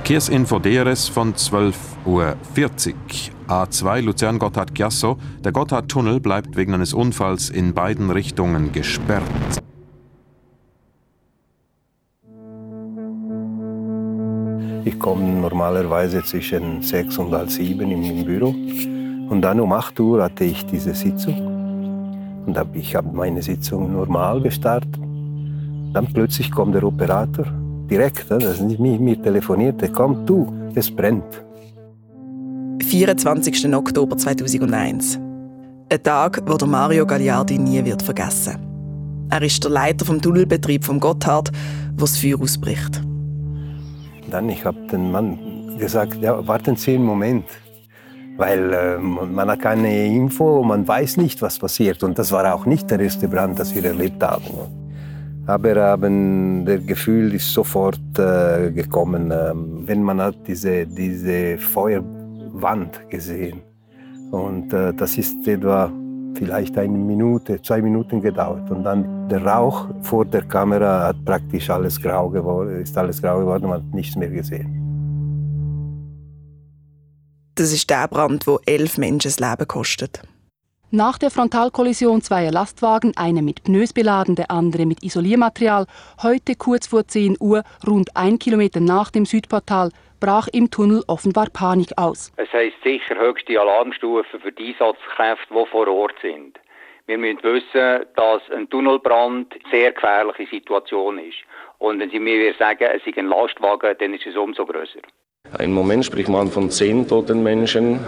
Verkehrsinfo DRS von 12.40 Uhr. A2 Luzern-Gotthard-Giasso. Der Gotthardtunnel bleibt wegen eines Unfalls in beiden Richtungen gesperrt. Ich komme normalerweise zwischen sechs und halb sieben im Büro. Und dann um 8 Uhr hatte ich diese Sitzung. Und ich habe meine Sitzung normal gestartet. Dann plötzlich kommt der Operator direkt, das ist nicht mir telefoniert, der kommt, du, es brennt. 24. Oktober 2001. Ein Tag, wo der Mario Gagliardi nie wird vergessen. Er ist der Leiter vom Tunnelbetrieb vom Gotthard, wo das Feuer ausbricht. Dann ich habe den Mann gesagt, ja, warten Sie einen Moment, weil äh, man hat keine Info, man weiß nicht, was passiert. Und das war auch nicht der erste Brand, das wir erlebt haben. Aber haben, der Gefühl ist sofort äh, gekommen, äh, wenn man hat diese, diese Feuerwand gesehen. Und äh, das ist etwa vielleicht eine Minute, zwei Minuten gedauert. Und dann der Rauch vor der Kamera hat praktisch alles grau geworden, ist alles grau geworden, man hat nichts mehr gesehen. Das ist der Brand, wo elf Menschen das Leben kostet. Nach der Frontalkollision zweier Lastwagen, eine mit Pneus beladen, der andere mit Isoliermaterial, heute kurz vor 10 Uhr, rund ein Kilometer nach dem Südportal, brach im Tunnel offenbar Panik aus. Es heisst sicher höchste Alarmstufe für die Einsatzkräfte, die vor Ort sind. Wir müssen wissen, dass ein Tunnelbrand eine sehr gefährliche Situation ist. Und wenn Sie mir sagen, es ist ein Lastwagen, dann ist es umso größer. Im Moment spricht man von zehn toten Menschen.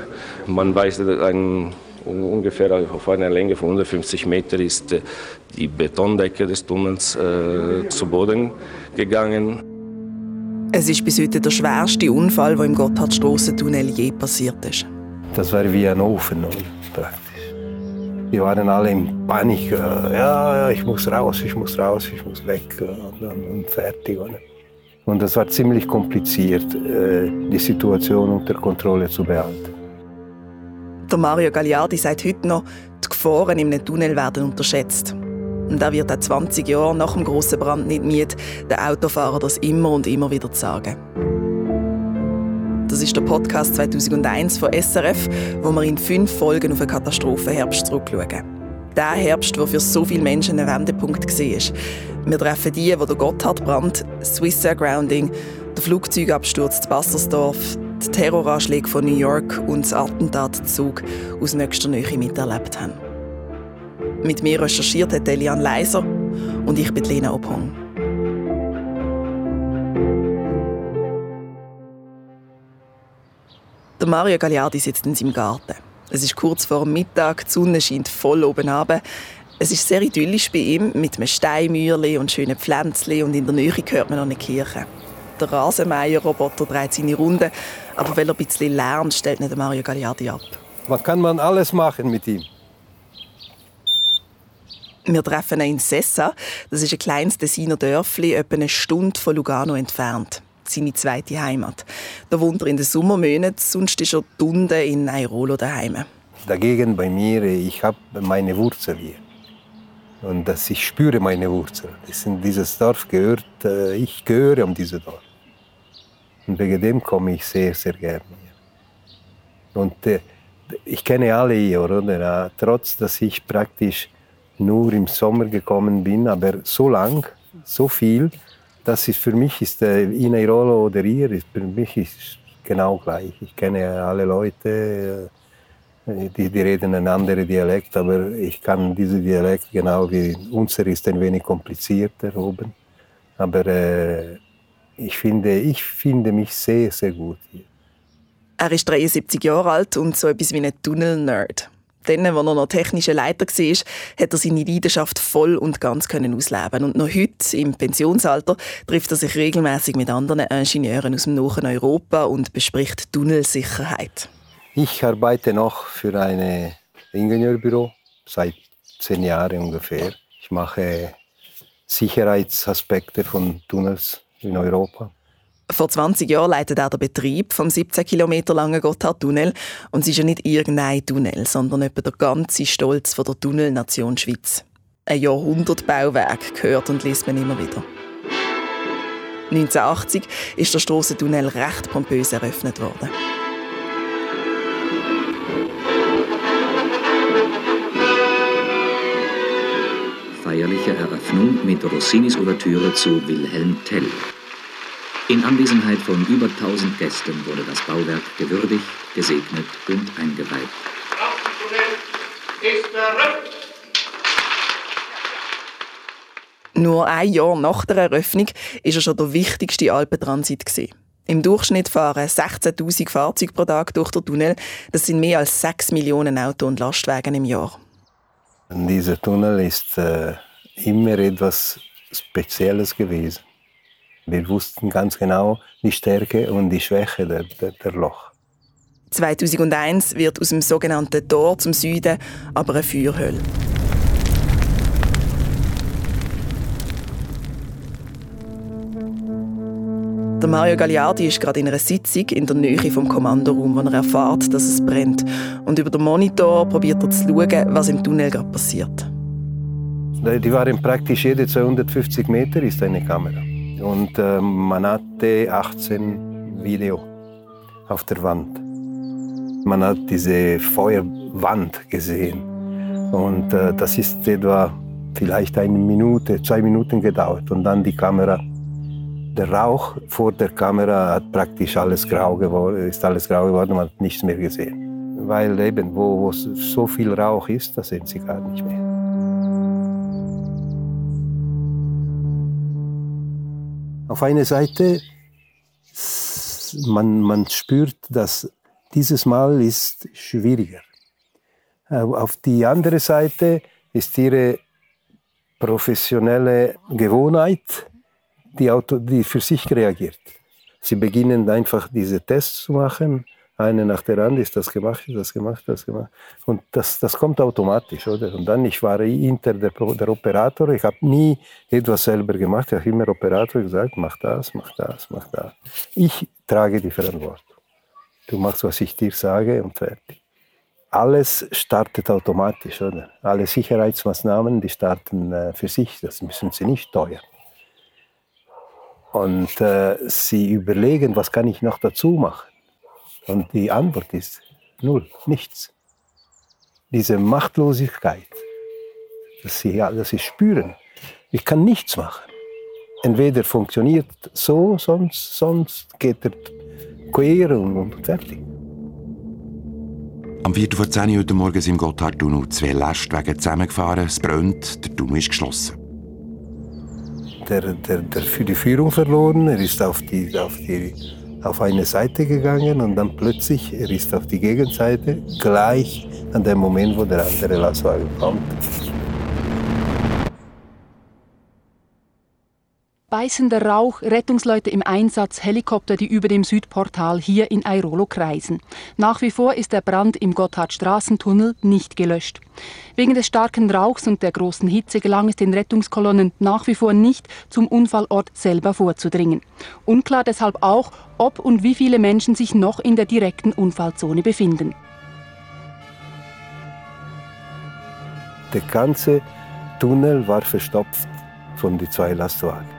Man weiß, ein ungefähr auf einer Länge von 150 Metern ist äh, die Betondecke des Tunnels äh, zu Boden gegangen. Es ist bis heute der schwerste Unfall, der im Gotthardstrassentunnel je passiert ist. Das war wie ein Ofen praktisch. Wir waren alle in Panik. Äh, ja, ich muss raus, ich muss raus, ich muss weg äh, und fertig. Und das war ziemlich kompliziert, die Situation unter Kontrolle zu behalten. Der Mario Gagliardi sagt heute noch, die Gefahren einem Tunnel werden unterschätzt. Und er wird auch 20 Jahre nach dem grossen Brand nicht müde, den Autofahrer das immer und immer wieder zu sagen. Das ist der Podcast 2001 von SRF, wo wir in fünf Folgen auf einen Katastrophenherbst zurückschauen. Der Herbst, der für so viele Menschen ein Wendepunkt war. Wir treffen die, die der Gotthardbrand, Swissair Grounding, der Flugzeugabsturz zu Bassersdorf, die Terroranschläge von New York und das Attentat aus nächster Nähe miterlebt haben. Mit mir recherchiert hat Elian Leiser und ich bin Lena Ophong. Der Mario Gagliardi sitzt in seinem Garten. Es ist kurz vor Mittag, die Sonne scheint voll oben runter. Es ist sehr idyllisch bei ihm, mit einem Steinmauerli und schönen Pflänzchen und in der Nähe hört man noch eine Kirche. Der Rasenmäher-Roboter dreht seine Runde, aber weil er ein bisschen lernt, stellt nicht Mario Gagliardi ab. Was kann man alles machen mit ihm? Wir treffen ihn in Sessa. Das ist ein kleines Tessiner Dörfli, etwa eine Stunde von Lugano entfernt. Seine zweite Heimat. Da wohnt er in den Sommermonaten, sonst ist er Tunde in Airolo daheim. Dagegen bei mir, ich habe meine Wurzel hier. Und dass ich spüre meine Wurzel. Das in dieses Dorf gehört, äh, ich gehöre um dieses Dorf. Und wegen dem komme ich sehr, sehr gerne hier. Und äh, ich kenne alle hier, oder? Trotz, dass ich praktisch nur im Sommer gekommen bin, aber so lang, so viel, dass es für mich ist, äh, in Airolo oder hier, ist, für mich ist genau gleich. Ich kenne alle Leute, äh, die, die reden einen anderen Dialekt, aber ich kann diesen Dialekt genau wie unser ist ein wenig komplizierter oben. Aber äh, ich finde, ich finde mich sehr, sehr gut hier. Er ist 73 Jahre alt und so etwas wie ein Tunnel-Nerd. Dann, als er noch technischer Leiter war, hat er seine Leidenschaft voll und ganz können ausleben Und noch heute, im Pensionsalter, trifft er sich regelmäßig mit anderen Ingenieuren aus dem nahen Europa und bespricht Tunnelsicherheit. Ich arbeite noch für ein Ingenieurbüro seit zehn Jahren ungefähr. Ich mache Sicherheitsaspekte von Tunnels in Europa. Vor 20 Jahren leitet er den Betrieb vom 17 Kilometer langen Gotthardtunnel. Und es ist ja nicht irgendein Tunnel, sondern etwa der ganze Stolz von der Tunnelnation Schweiz. Ein Jahrhundertbauwerk gehört und liest man immer wieder. 1980 ist der Strassentunnel recht pompös eröffnet worden. Feierliche Eröffnung mit Rossinis Ouvertüre zu Wilhelm Tell. In Anwesenheit von über 1000 Gästen wurde das Bauwerk gewürdigt, gesegnet und eingeweiht. ist. Nur ein Jahr nach der Eröffnung war er schon der wichtigste Alpentransit. Im Durchschnitt fahren 16.000 Fahrzeuge pro Tag durch den Tunnel. Das sind mehr als 6 Millionen Auto- und Lastwagen im Jahr. Dieser Tunnel ist äh, immer etwas Spezielles gewesen. Wir wussten ganz genau die Stärke und die Schwäche der, der, der Loch. 2001 wird aus dem sogenannten Tor zum Süden aber eine Feuerhöhle. Der Mario Gagliardi ist gerade in einer Sitzung in der Nähe vom Kommandoraum, wo er erfährt, dass es brennt. Und über den Monitor probiert er zu schauen, was im Tunnel gerade passiert. Die waren praktisch jede 250 Meter ist eine Kamera. Und äh, man hatte 18 Video auf der Wand. Man hat diese Feuerwand gesehen. Und äh, das ist etwa vielleicht eine Minute, zwei Minuten gedauert. Und dann die Kamera der Rauch vor der Kamera hat praktisch alles grau geworden, ist alles grau geworden, man hat nichts mehr gesehen. Weil eben, wo, wo so viel Rauch ist, da sehen Sie gar nicht mehr. Auf einer Seite, man, man spürt, dass dieses Mal ist schwieriger. Auf die andere Seite ist ihre professionelle Gewohnheit, die, Auto, die für sich reagiert. Sie beginnen einfach diese Tests zu machen. Eine nach der anderen ist das gemacht, das gemacht, das gemacht. Und das, das kommt automatisch, oder? Und dann, ich war hinter der, der Operator, ich habe nie etwas selber gemacht, ich habe immer Operator gesagt, mach das, mach das, mach das. Ich trage die Verantwortung. Du machst, was ich dir sage und fertig. Alles startet automatisch, oder? Alle Sicherheitsmaßnahmen, die starten äh, für sich, das müssen sie nicht steuern. Und äh, sie überlegen, was kann ich noch dazu machen? Und die Antwort ist null, nichts. Diese Machtlosigkeit, dass sie, ja, dass sie spüren, ich kann nichts machen. Entweder funktioniert so, sonst, sonst geht er quer und, fertig. Am 4. vor 10 Uhr heute Morgen sind im Gotthardtunnel zwei Lastwagen zusammengefahren. Es brennt, der Tunnel ist geschlossen der, der, der für die Führung verloren. Er ist auf, die, auf, die, auf eine Seite gegangen und dann plötzlich, er ist auf die Gegenseite, gleich an dem Moment, wo der andere Lastwagen kommt. Beißender Rauch, Rettungsleute im Einsatz, Helikopter, die über dem Südportal hier in Airolo kreisen. Nach wie vor ist der Brand im Gotthardstraßentunnel nicht gelöscht. Wegen des starken Rauchs und der großen Hitze gelang es den Rettungskolonnen nach wie vor nicht, zum Unfallort selber vorzudringen. Unklar deshalb auch, ob und wie viele Menschen sich noch in der direkten Unfallzone befinden. Der ganze Tunnel war verstopft von den zwei Lastwagen.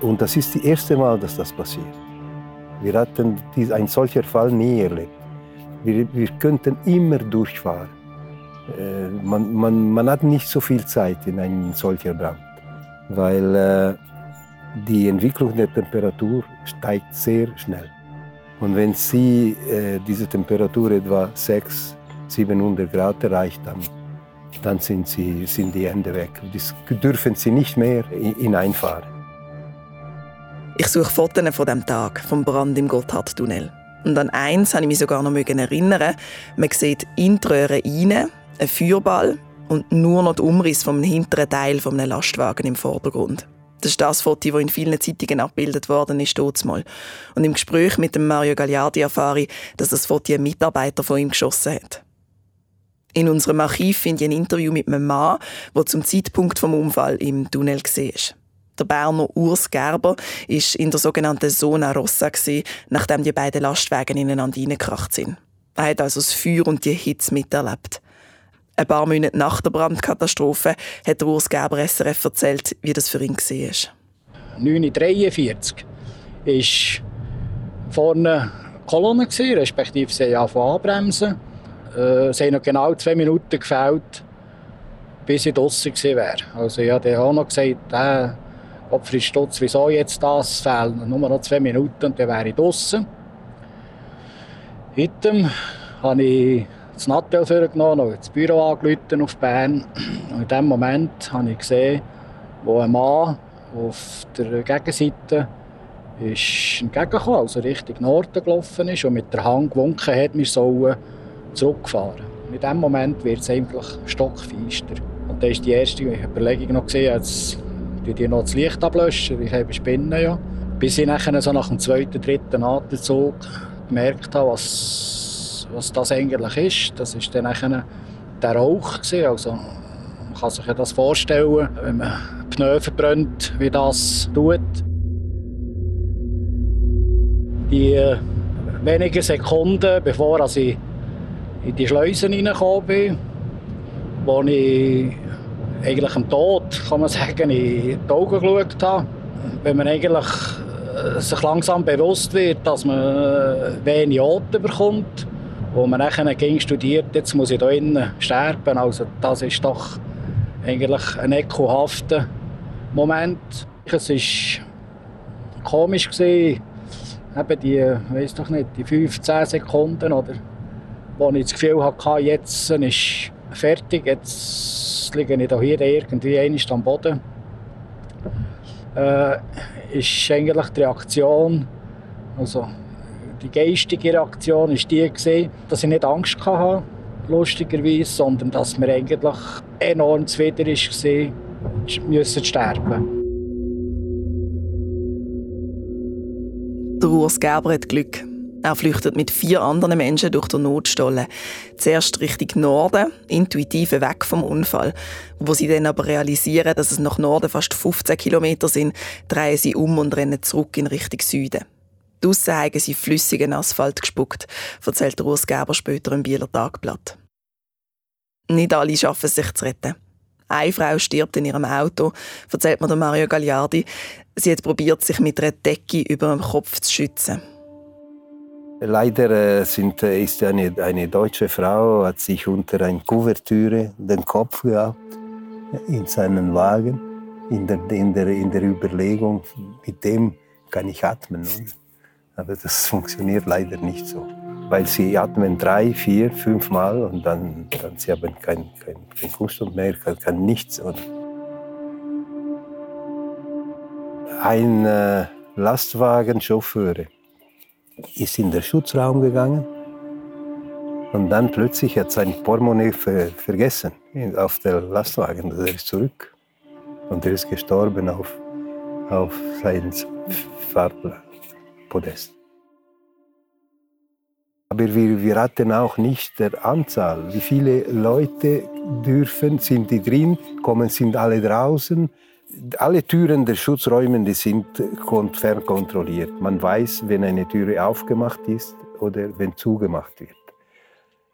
Und das ist das erste Mal, dass das passiert. Wir hatten einen solchen Fall nie erlebt. Wir, wir könnten immer durchfahren. Äh, man, man, man, hat nicht so viel Zeit in einem solchen Brand, weil äh, die Entwicklung der Temperatur steigt sehr schnell. Und wenn Sie äh, diese Temperatur etwa 600, 700 Grad erreicht, dann, dann sind, sie, sind die Hände weg. Das dürfen Sie nicht mehr hineinfahren. Ich suche Fotos von dem Tag, vom Brand im Gotthardtunnel. Und an eins kann ich mich sogar noch erinnern. Man sieht in rein, einen Feuerball und nur noch den Umriss vom hinteren Teil eines Lastwagen im Vordergrund. Das ist das Foto, das in vielen Zeitungen abgebildet worden ist, mal. Und im Gespräch mit dem Mario Gagliardi erfahre ich, dass das Foto ein Mitarbeiter von ihm geschossen hat. In unserem Archiv finde ich ein Interview mit einem Mann, der zum Zeitpunkt des Unfall im Tunnel war. Der Berner Urs Gerber ist in der sogenannten Zona Rossa nachdem die beiden Lastwagen ineinander hineingekracht sind. Er hat also das Feuer und die Hitze miterlebt. Ein paar Monate nach der Brandkatastrophe hat Urs Gerber SRF erzählt, wie das für ihn war. 9.43 Uhr war vorne Kolonne, respektive sie haben anbremsen. Es haben noch genau zwei Minuten gefällt, bis ich draußen gewesen wäre. Also ich habe auch noch gesagt, äh, Opfer Stutz, wieso jetzt das? Fehlen nur noch zwei Minuten und dann wäre ich draußen. Heute habe ich das Nattel vorgenommen und das Büro angerufen auf Bern. Und in dem Moment habe ich gesehen, wo ein Mann auf der Gegenseite ist entgegengekommen, also Richtung Norden gelaufen ist und mit der Hand gewunken hat, wir sollen zurückfahren. In dem Moment wird es eigentlich stockfeister. Und dann ist die erste Überlegung noch gesehen, die noch das Licht ablöschen, ich habe Spinnen ja. Bis ich nachher so nach dem zweiten, dritten Atemzug gemerkt habe, was, was das eigentlich ist. Das ist dann nachher der Rauch gewesen. Also man kann sich das vorstellen, wenn man Pneu verbrennt, wie das tut. Die wenigen Sekunden, bevor ich in die Schleusen reingekommen bin, wo ich eigentlich am Tod, kann man sagen, in die Augen geschaut habe. Wenn man eigentlich äh, sich langsam bewusst wird, dass man äh, wenig Atem bekommt, wo man nachher ging studiert, jetzt muss ich hier innen sterben. Also das ist doch eigentlich ein ekelhafter Moment. Es war komisch gewesen, eben die, weiß doch nicht, die 15 Sekunden oder wo ich das Gefühl hatte, jetzt ist fertig, jetzt liege ich hier irgendwie einmal am Boden. Äh, ist eigentlich die Reaktion, also die geistige Reaktion ist die gewesen, dass ich nicht Angst hatte, lustigerweise, sondern dass mir eigentlich enorm zuwider war, müssen sterben. Der Urs Gerber hat Glück. Er flüchtet mit vier anderen Menschen durch den Notstollen. Zuerst Richtung Norden, intuitiv weg vom Unfall. Wo sie dann aber realisieren, dass es nach Norden fast 15 Kilometer sind, drehen sie um und rennen zurück in Richtung Süden. Draussen haben sie flüssigen Asphalt gespuckt, erzählt Urs Gerber später im Bieler Tagblatt. Nicht alle schaffen es sich zu retten. Eine Frau stirbt in ihrem Auto, erzählt mir Mario Gagliardi. Sie hat probiert, sich mit einer Decke über dem Kopf zu schützen. Leider äh, sind, äh, ist eine, eine deutsche Frau, hat sich unter eine Kuvertüre den Kopf gehabt in seinen Wagen, in der, in der, in der Überlegung, mit dem kann ich atmen. Aber das funktioniert leider nicht so. Weil sie atmen drei, vier, fünf Mal und dann, dann sie haben keinen kein, kein Kunststoff mehr, kann, kann nichts. Oder? Ein äh, Lastwagenchauffeur ist in den Schutzraum gegangen und dann plötzlich hat sein Portemonnaie ver vergessen auf der Lastwagen. Er ist zurück und er ist gestorben auf, auf seinem Fahrpodest. Aber wir, wir hatten auch nicht der Anzahl. Wie viele Leute dürfen, sind die drin, kommen, sind alle draußen alle Türen der Schutzräume die sind fernkontrolliert. Man weiß, wenn eine Türe aufgemacht ist oder wenn zugemacht wird.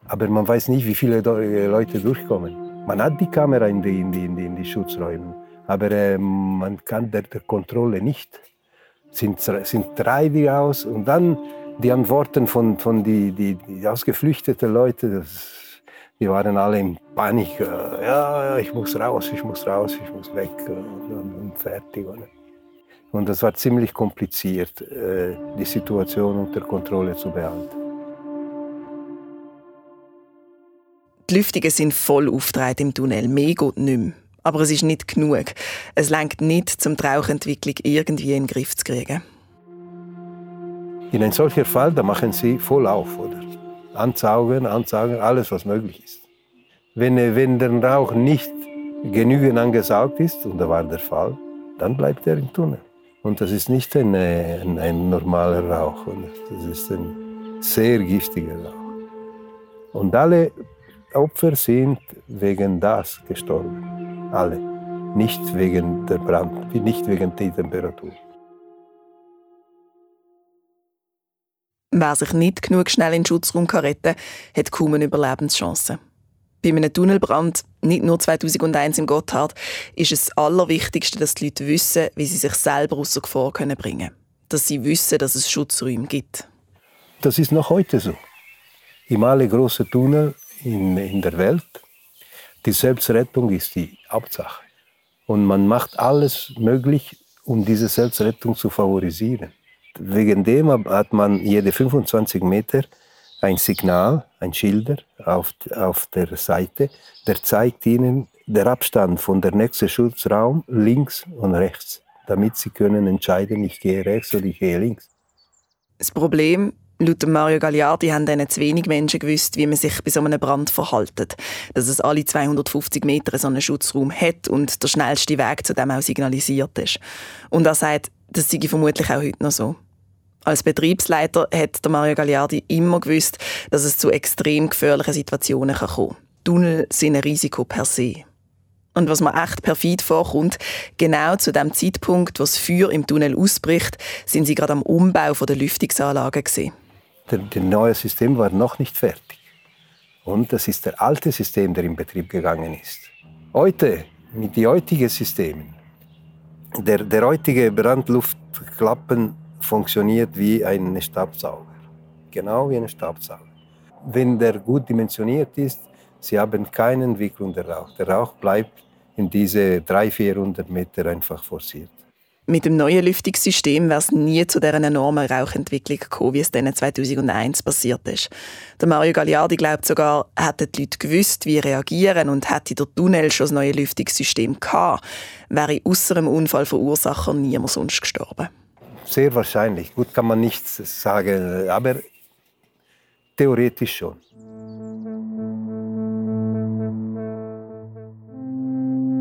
Aber man weiß nicht, wie viele äh, Leute durchkommen. Man hat die Kamera in die, in die, in die, in die Schutzräume, aber äh, man kann der, der Kontrolle nicht. Es sind, sind drei die aus und dann die Antworten von, von die, die, die ausgeflüchteten Leute, das die waren alle in Panik. Äh, ja, ich muss raus, ich muss raus, ich muss weg äh, und, fertig. Und das war ziemlich kompliziert, äh, die Situation unter Kontrolle zu behalten. Die Lüftungen sind voll aufgetreten im Tunnel, mehr geht nicht mehr. Aber es ist nicht genug. Es lenkt nicht, um die Rauchentwicklung irgendwie in den Griff zu kriegen. In einem solchen Fall, da machen sie voll auf, oder? Ansaugen, ansaugen, alles, was möglich ist. Wenn, wenn der Rauch nicht genügend angesaugt ist, und da war der Fall, dann bleibt er im Tunnel. Und das ist nicht ein, ein, ein normaler Rauch, das ist ein sehr giftiger Rauch. Und alle Opfer sind wegen das gestorben. Alle. Nicht wegen der Brand, nicht wegen der Temperatur. Wer sich nicht genug schnell in den Schutzraum retten kann, hat kaum eine Überlebenschance. Bei einem Tunnelbrand, nicht nur 2001 im Gotthard, ist es Allerwichtigste, dass die Leute wissen, wie sie sich selber aus der Gefahr bringen können. Dass sie wissen, dass es Schutzräume gibt. Das ist noch heute so. In alle großen Tunnel in, in der Welt, die Selbstrettung ist die Hauptsache. Und man macht alles möglich, um diese Selbstrettung zu favorisieren. Wegen dem hat man jede 25 Meter ein Signal, ein Schilder auf, auf der Seite, der zeigt Ihnen den Abstand von der nächsten Schutzraum links und rechts, damit Sie können entscheiden, ich gehe rechts oder ich gehe links. Das Problem, laut Mario Gagliardi haben dann zu wenig Menschen gewusst, wie man sich bei so einem Brand verhaltet. Dass es alle 250 Meter so einen Schutzraum hat und der schnellste Weg zu dem auch signalisiert ist. Und er sagt, das sei vermutlich auch heute noch so. Als Betriebsleiter hat der Mario Gagliardi immer gewusst, dass es zu extrem gefährlichen Situationen kann. Tunnel sind ein Risiko per se. Und was mir echt perfid vorkommt, genau zu dem Zeitpunkt, wo das Feuer im Tunnel ausbricht, sind sie gerade am Umbau der Lüftungsanlage gesehen. Das neue System war noch nicht fertig. Und das ist der alte System, der in Betrieb gegangen ist. Heute, mit den heutigen Systemen, der, der heutige Brandluftklappen funktioniert wie ein Staubsauger. Genau wie ein Staubsauger. Wenn der gut dimensioniert ist, Sie haben keine Entwicklung der Rauch. Der Rauch bleibt in diese 300, 400 Meter einfach forciert. Mit dem neuen Lüftungssystem wäre es nie zu dieser enormen Rauchentwicklung gekommen, wie es dann 2001 passiert ist. Der Mario Gagliardi glaubt sogar, hätten die Leute gewusst, wie reagieren und hätte der Tunnel schon das neue Lüftungssystem gehabt, wäre außer dem Unfallverursacher niemand sonst gestorben. Sehr wahrscheinlich. Gut kann man nichts sagen, aber theoretisch schon.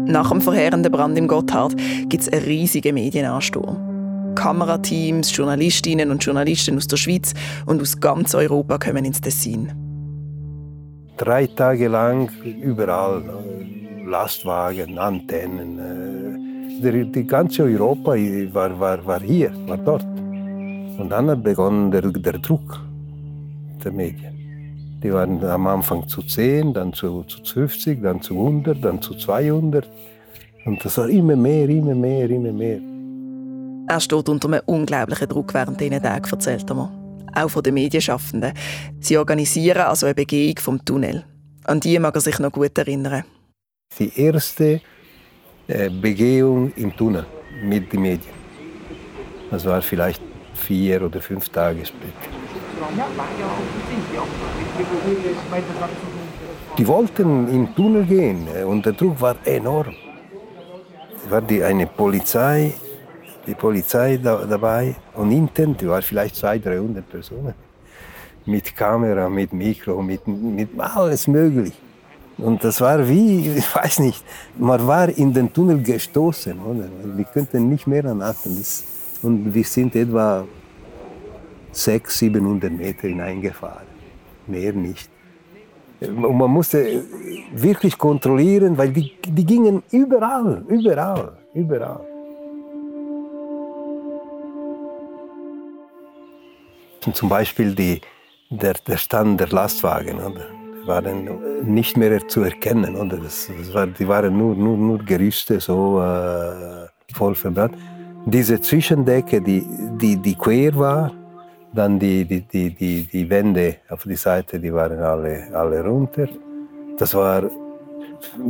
Nach dem verheerenden Brand im Gotthard gibt es einen riesigen Medienansturm. Kamerateams, Journalistinnen und Journalisten aus der Schweiz und aus ganz Europa kommen ins Tessin. Drei Tage lang überall Lastwagen, Antennen, der, die ganze Europa war, war, war hier, war dort. Und dann begann der, der Druck der Medien. Die waren am Anfang zu 10, dann zu, zu 50, dann zu 100, dann zu 200. Und das war immer mehr, immer mehr, immer mehr. Er steht unter einem unglaublichen Druck während diesen Tagen, erzählt er mir. Auch von den Medienschaffenden. Sie organisieren also eine Begehung vom Tunnel. An die mag er sich noch gut erinnern. Die erste Begehung im Tunnel mit den Medien. Das war vielleicht vier oder fünf Tage später. Die wollten im Tunnel gehen äh, und der Druck war enorm. Es war die, eine Polizei, die Polizei da, dabei und intern, die war vielleicht 200, 300 Personen. Mit Kamera, mit Mikro, mit, mit alles möglich. Und das war wie, ich weiß nicht, man war in den Tunnel gestoßen. Oder? Wir könnten nicht mehr anatmen. Und wir sind etwa 600, 700 Meter hineingefahren. Mehr nicht. Und man musste wirklich kontrollieren, weil die, die gingen überall, überall, überall. Zum Beispiel die, der, der Stand der Lastwagen. Oder? Waren nicht mehr zu erkennen. Oder? Das, das war, die waren nur, nur, nur Gerüste, so äh, voll verbrannt. Diese Zwischendecke, die, die, die quer war, dann die, die, die, die, die Wände auf die Seite, die waren alle, alle runter. Das war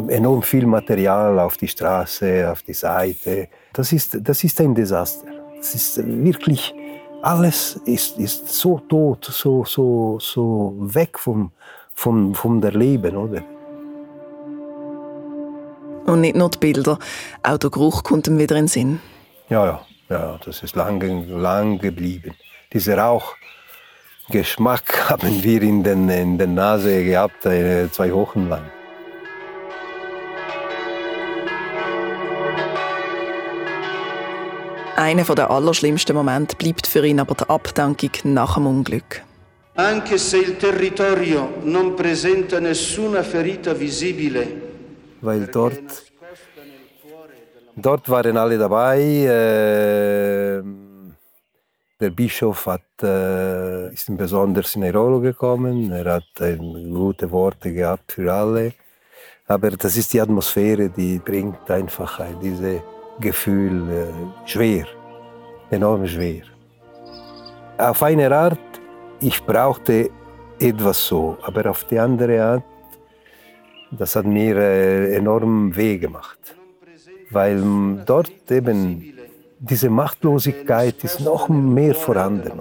enorm viel Material auf die Straße, auf die Seite. Das ist, das ist ein Desaster. Das ist wirklich, alles ist, ist so tot, so, so, so weg vom, vom, vom der Leben, oder? Und nicht nur die Bilder, auch der Geruch kommt ihm wieder in den Sinn. Ja, ja, ja das ist lang, lang geblieben. Dieser Rauchgeschmack haben wir in den, in der Nase gehabt, äh, zwei Wochen lang. Einer der allerschlimmsten Momente bleibt für ihn aber die Abdankung nach dem Unglück. Anche se il territorio non presenta nessuna ferita visibile. Weil dort, dort waren alle dabei. Äh, der Bischof hat, äh, ist besonders in Neurolo gekommen. Er hat äh, gute Worte gehabt für alle. Aber das ist die Atmosphäre, die bringt einfach dieses Gefühl äh, schwer, enorm schwer. Auf eine Art, ich brauchte etwas so, aber auf die andere Art, das hat mir äh, enorm weh gemacht. Weil dort eben diese Machtlosigkeit ist noch mehr vorhanden.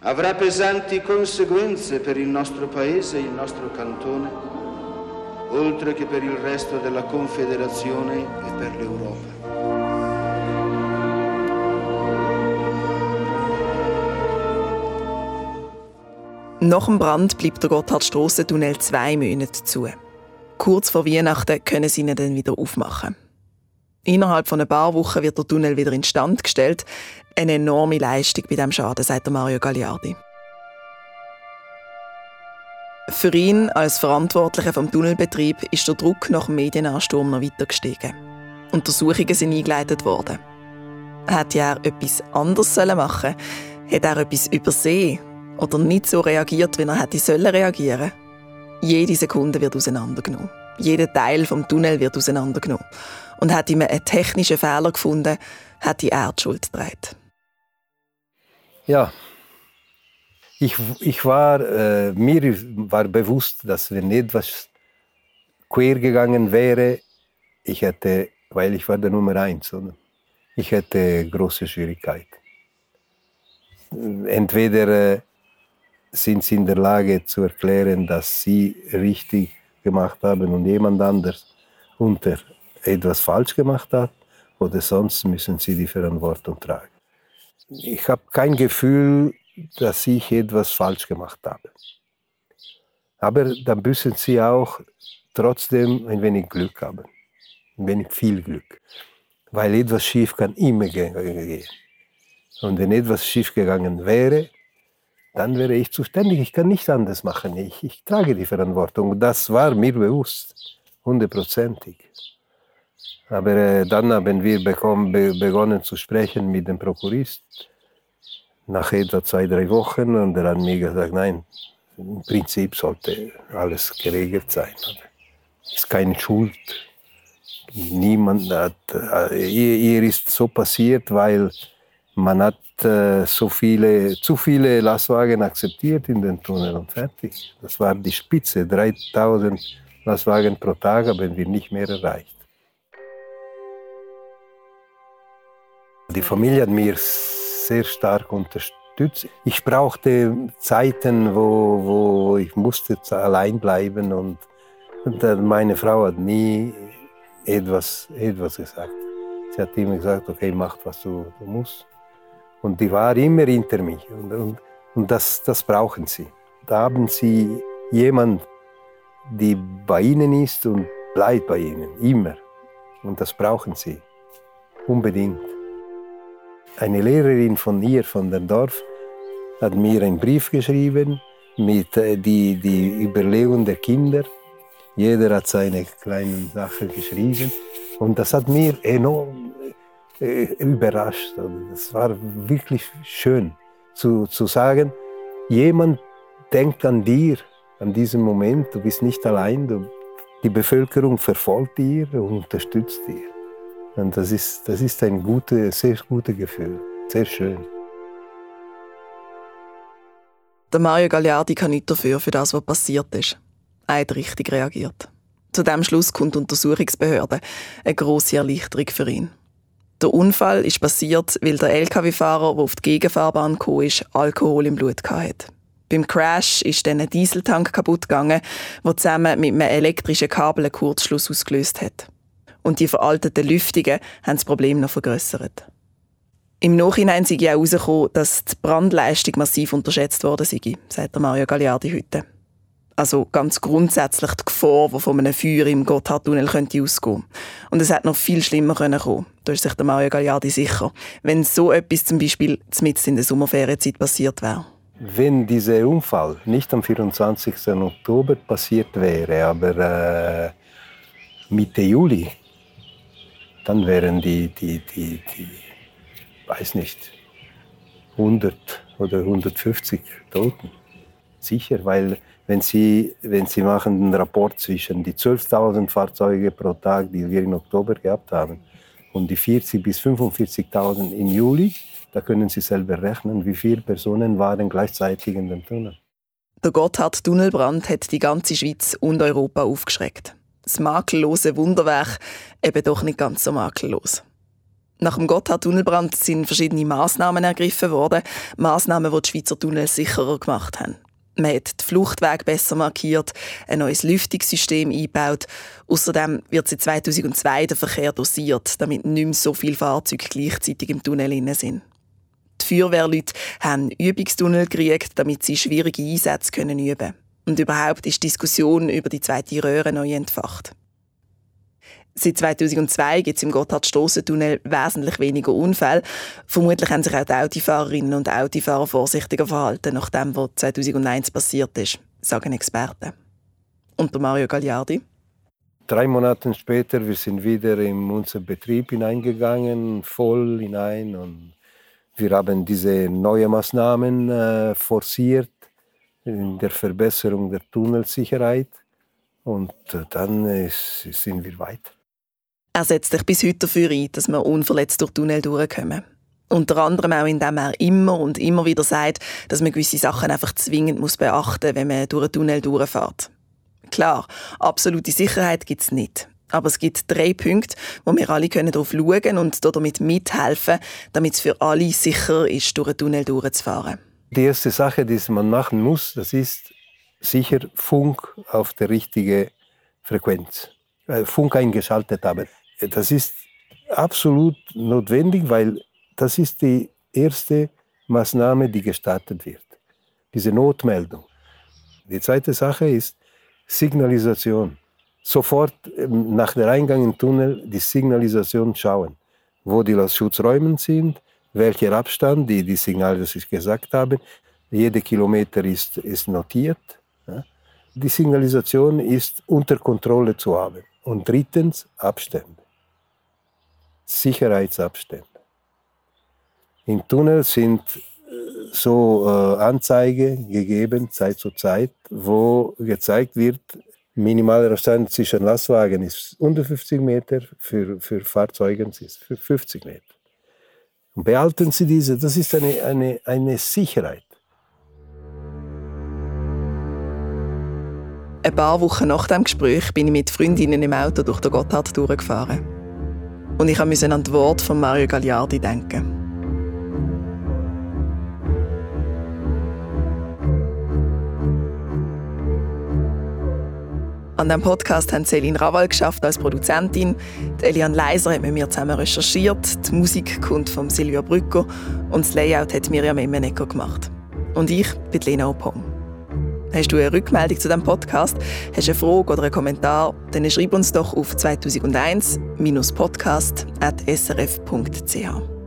Avrà pesanti conseguenze per il nostro paese e il nostro cantone, oltre che per il resto della Confederazione e per l'Europa. Nach dem Brand bleibt der Gotthardstrassentunnel zwei Monate zu. Kurz vor Weihnachten können sie ihn dann wieder aufmachen. Innerhalb von ein paar Wochen wird der Tunnel wieder instand gestellt. Eine enorme Leistung bei diesem Schaden, sagt Mario Gagliardi. Für ihn als Verantwortlicher vom Tunnelbetrieb ist der Druck nach dem Medienansturm noch weiter gestiegen. Untersuchungen sind eingeleitet worden. Hätte er etwas anderes machen sollen? Hat er etwas übersehen? Oder nicht so reagiert, wie er hätte reagieren sollen? Jede Sekunde wird auseinandergenommen. Jeder Teil vom Tunnel wird auseinandergenommen. Und hätte man einen technischen Fehler gefunden, hätte die Schuld getragen. Ja, ich, ich war, äh, mir war bewusst, dass wenn etwas quer gegangen wäre, ich hätte, weil ich war der Nummer eins, oder? ich hätte große Schwierigkeiten. Entweder äh, sind sie in der Lage zu erklären, dass sie richtig gemacht haben und jemand anders unter etwas falsch gemacht hat, oder sonst müssen sie die Verantwortung tragen. Ich habe kein Gefühl, dass ich etwas falsch gemacht habe. Aber dann müssen sie auch trotzdem ein wenig Glück haben, ein wenig viel Glück, weil etwas schief kann immer gehen. Und wenn etwas schief gegangen wäre, dann wäre ich zuständig. Ich kann nicht anders machen. Ich, ich trage die Verantwortung. Das war mir bewusst, hundertprozentig. Aber äh, dann haben wir bekommen, be begonnen zu sprechen mit dem Prokurist. Nach etwa zwei, drei Wochen. Und er hat mir gesagt, nein, im Prinzip sollte alles geregelt sein. Ist keine Schuld. Niemand hat, äh, ihr ist so passiert, weil man hat äh, so viele, zu viele Lastwagen akzeptiert in den Tunnel und fertig. Das war die Spitze. 3000 Lastwagen pro Tag haben wir nicht mehr erreicht. Die Familie hat mir sehr stark unterstützt. Ich brauchte Zeiten, wo, wo ich musste allein bleiben und, und meine Frau hat nie etwas, etwas gesagt. Sie hat immer gesagt, okay, mach, was du, du musst. Und die war immer hinter mich. Und, und, und das, das brauchen sie. Da haben sie jemanden, die bei ihnen ist und bleibt bei ihnen, immer. Und das brauchen sie. Unbedingt. Eine Lehrerin von hier, von dem Dorf, hat mir einen Brief geschrieben mit äh, die, die Überlegung der Kinder. Jeder hat seine kleinen Sachen geschrieben. Und das hat mir enorm überrascht. Es war wirklich schön zu, zu sagen, jemand denkt an dir, an diesem Moment, du bist nicht allein, du, die Bevölkerung verfolgt dir und unterstützt dir. Und das ist, das ist ein gutes, sehr gutes Gefühl, sehr schön. Der Mario Gagliardi kann nicht dafür, für das, was passiert ist. Er hat richtig reagiert. Zu dem Schluss kommt die Untersuchungsbehörde. Eine grosse Erleichterung für ihn. Der Unfall ist passiert, weil der LKW-Fahrer, der auf die Gegenfahrbahn gekommen ist, Alkohol im Blut hatte. Beim Crash ist dann ein Dieseltank kaputt gegangen, der zusammen mit einem elektrischen Kabel einen Kurzschluss ausgelöst hat. Und die veralteten Lüftungen haben das Problem noch vergrößert. Im Nachhinein sei auch herausgekommen, dass die Brandleistung massiv unterschätzt worden sei, sagt Mario Gagliardi heute. Also ganz grundsätzlich die Gefahr, die von einem Feuer im Gotthardtunnel könnte ausgehen. Und es hätte noch viel schlimmer können kommen. Da ist sich der Mario Gagliardi sicher. Wenn so etwas zum Beispiel mitten in der Sommerferienzeit passiert wäre. Wenn dieser Unfall nicht am 24. Oktober passiert wäre, aber äh, Mitte Juli, dann wären die, die, die, die, weiß nicht, 100 oder 150 Toten. Sicher, weil wenn Sie, wenn Sie machen den Rapport zwischen die 12.000 Fahrzeuge pro Tag, die wir im Oktober gehabt haben, und die 40.000 bis 45.000 im Juli, da können Sie selber rechnen, wie viele Personen waren gleichzeitig in dem Tunnel. Der Gotthard-Tunnelbrand hat die ganze Schweiz und Europa aufgeschreckt. Das makellose Wunderwerk eben doch nicht ganz so makellos. Nach dem Gotthard-Tunnelbrand sind verschiedene Massnahmen ergriffen worden, Massnahmen, die die Schweizer Tunnel sicherer gemacht haben. Man hat die Fluchtwege besser markiert, ein neues Lüftungssystem eingebaut. Außerdem wird seit 2002 der Verkehr dosiert, damit nicht mehr so viele Fahrzeuge gleichzeitig im Tunnel sind. Die Feuerwehrleute haben Übungstunnel gekriegt, damit sie schwierige Einsätze üben können. Und überhaupt ist die Diskussion über die zweite Röhre neu entfacht. Seit 2002 gibt es im Gotthard-Strassentunnel wesentlich weniger Unfälle. Vermutlich haben sich auch die Autofahrerinnen und Autofahrer vorsichtiger verhalten, nachdem was 2001 passiert ist, sagen Experten. Und der Mario Gagliardi? Drei Monate später, wir sind wieder in unseren Betrieb hineingegangen, voll hinein und wir haben diese neuen Maßnahmen äh, forciert in der Verbesserung der Tunnelsicherheit und äh, dann ist, sind wir weiter. Er setzt sich bis heute dafür ein, dass wir unverletzt durch Tunnel durchkommen. Unter anderem auch, indem er immer und immer wieder sagt, dass man gewisse Sachen einfach zwingend muss beachten muss, wenn man durch einen Tunnel durchfährt. Klar, absolute Sicherheit gibt es nicht. Aber es gibt drei Punkte, wo wir alle darauf schauen können und damit mithelfen, damit es für alle sicher ist, durch einen Tunnel durchzufahren. Die erste Sache, die man machen muss, das ist sicher Funk auf der richtigen Frequenz. Äh, Funk eingeschaltet haben. Das ist absolut notwendig, weil das ist die erste Maßnahme, die gestartet wird. Diese Notmeldung. Die zweite Sache ist Signalisation. Sofort ähm, nach der Eingang im Tunnel die Signalisation schauen, wo die Schutzräume sind, welcher Abstand, die, die Signale, das ich gesagt habe. Jeder Kilometer ist, ist notiert. Die Signalisation ist unter Kontrolle zu haben. Und drittens Abstände. Sicherheitsabstände. Im Tunnel sind äh, so äh, Anzeigen gegeben, Zeit zu Zeit, wo gezeigt wird, minimaler Abstand zwischen Lastwagen ist unter 50 Meter, für, für Fahrzeuge ist für 50 Meter. Und behalten Sie diese, das ist eine, eine, eine Sicherheit. Ein paar Wochen nach dem Gespräch bin ich mit Freundinnen im Auto durch den Gotthard durchgefahren. Und ich musste an das Wort von Mario Gagliardi denken. An diesem Podcast haben Céline Raval geschafft als Produzentin. Eliane Leiser hat mit mir zusammen recherchiert. Die Musik kommt von Silvia Brücker und das Layout hat Miriam Immenegger gemacht. Und ich bin Lena Opong. Hast du eine Rückmeldung zu diesem Podcast? Hast du eine Frage oder einen Kommentar? Dann schreib uns doch auf 2001-podcast.srf.ch.